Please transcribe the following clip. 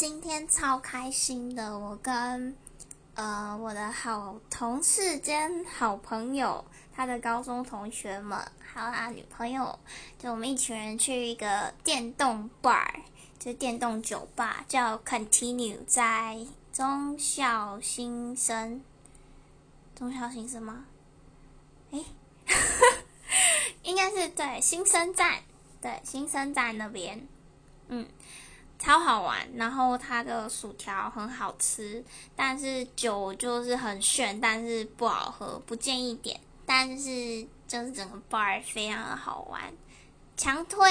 今天超开心的，我跟呃我的好同事兼好朋友，他的高中同学们，还有他女朋友，就我们一群人去一个电动 bar，就电动酒吧，叫 Continue，在中校新生，中校新生吗？诶，应该是对新生站，对新生站那边，嗯。超好玩，然后它的薯条很好吃，但是酒就是很炫，但是不好喝，不建议点。但是就是整个 bar 非常的好玩，强推。